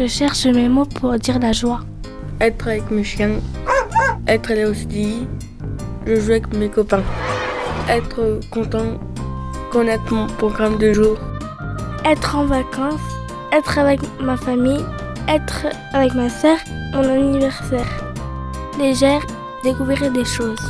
Je cherche mes mots pour dire la joie. Être avec mes chiens, être allé au ski, je joue avec mes copains. Être content, connaître mon programme de jour. Être en vacances, être avec ma famille, être avec ma sœur, mon anniversaire. Légère, découvrir des choses.